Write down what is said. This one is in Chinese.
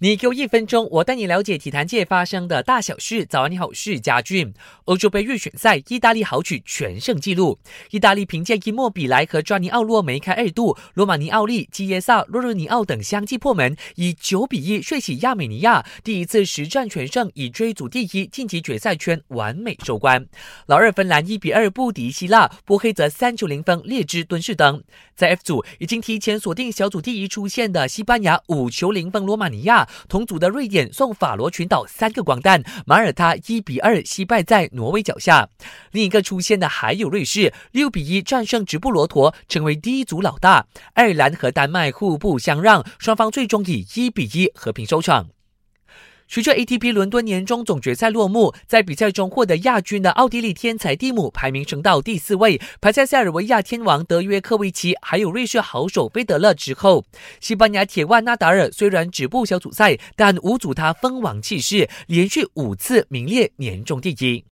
你给我一分钟，我带你了解体坛界发生的大小事。早安，你好，我是嘉俊。欧洲杯预选赛，意大利豪取全胜纪录。意大利凭借伊莫比莱和抓尼奥洛梅开二度，罗马尼奥利、基耶萨、洛热尼奥等相继破门，以九比一率起亚美尼亚，第一次实战全胜，以追逐第一晋级决赛圈，完美收官。老二芬兰一比二不敌希腊，波黑则三球零分列支敦士登。在 F 组已经提前锁定小组第一出线的西班牙五球零封罗马尼亚。同组的瑞典送法罗群岛三个光蛋，马耳他一比二惜败在挪威脚下。另一个出现的还有瑞士，六比一战胜直布罗陀，成为第一组老大。爱尔兰和丹麦互不相让，双方最终以一比一和平收场。随着 ATP 伦敦年终总决赛落幕，在比赛中获得亚军的奥地利天才蒂姆排名升到第四位，排在塞尔维亚天王德约科维奇还有瑞士好手费德勒之后。西班牙铁腕纳达尔虽然止步小组赛，但无阻他封王气势，连续五次名列年终第一。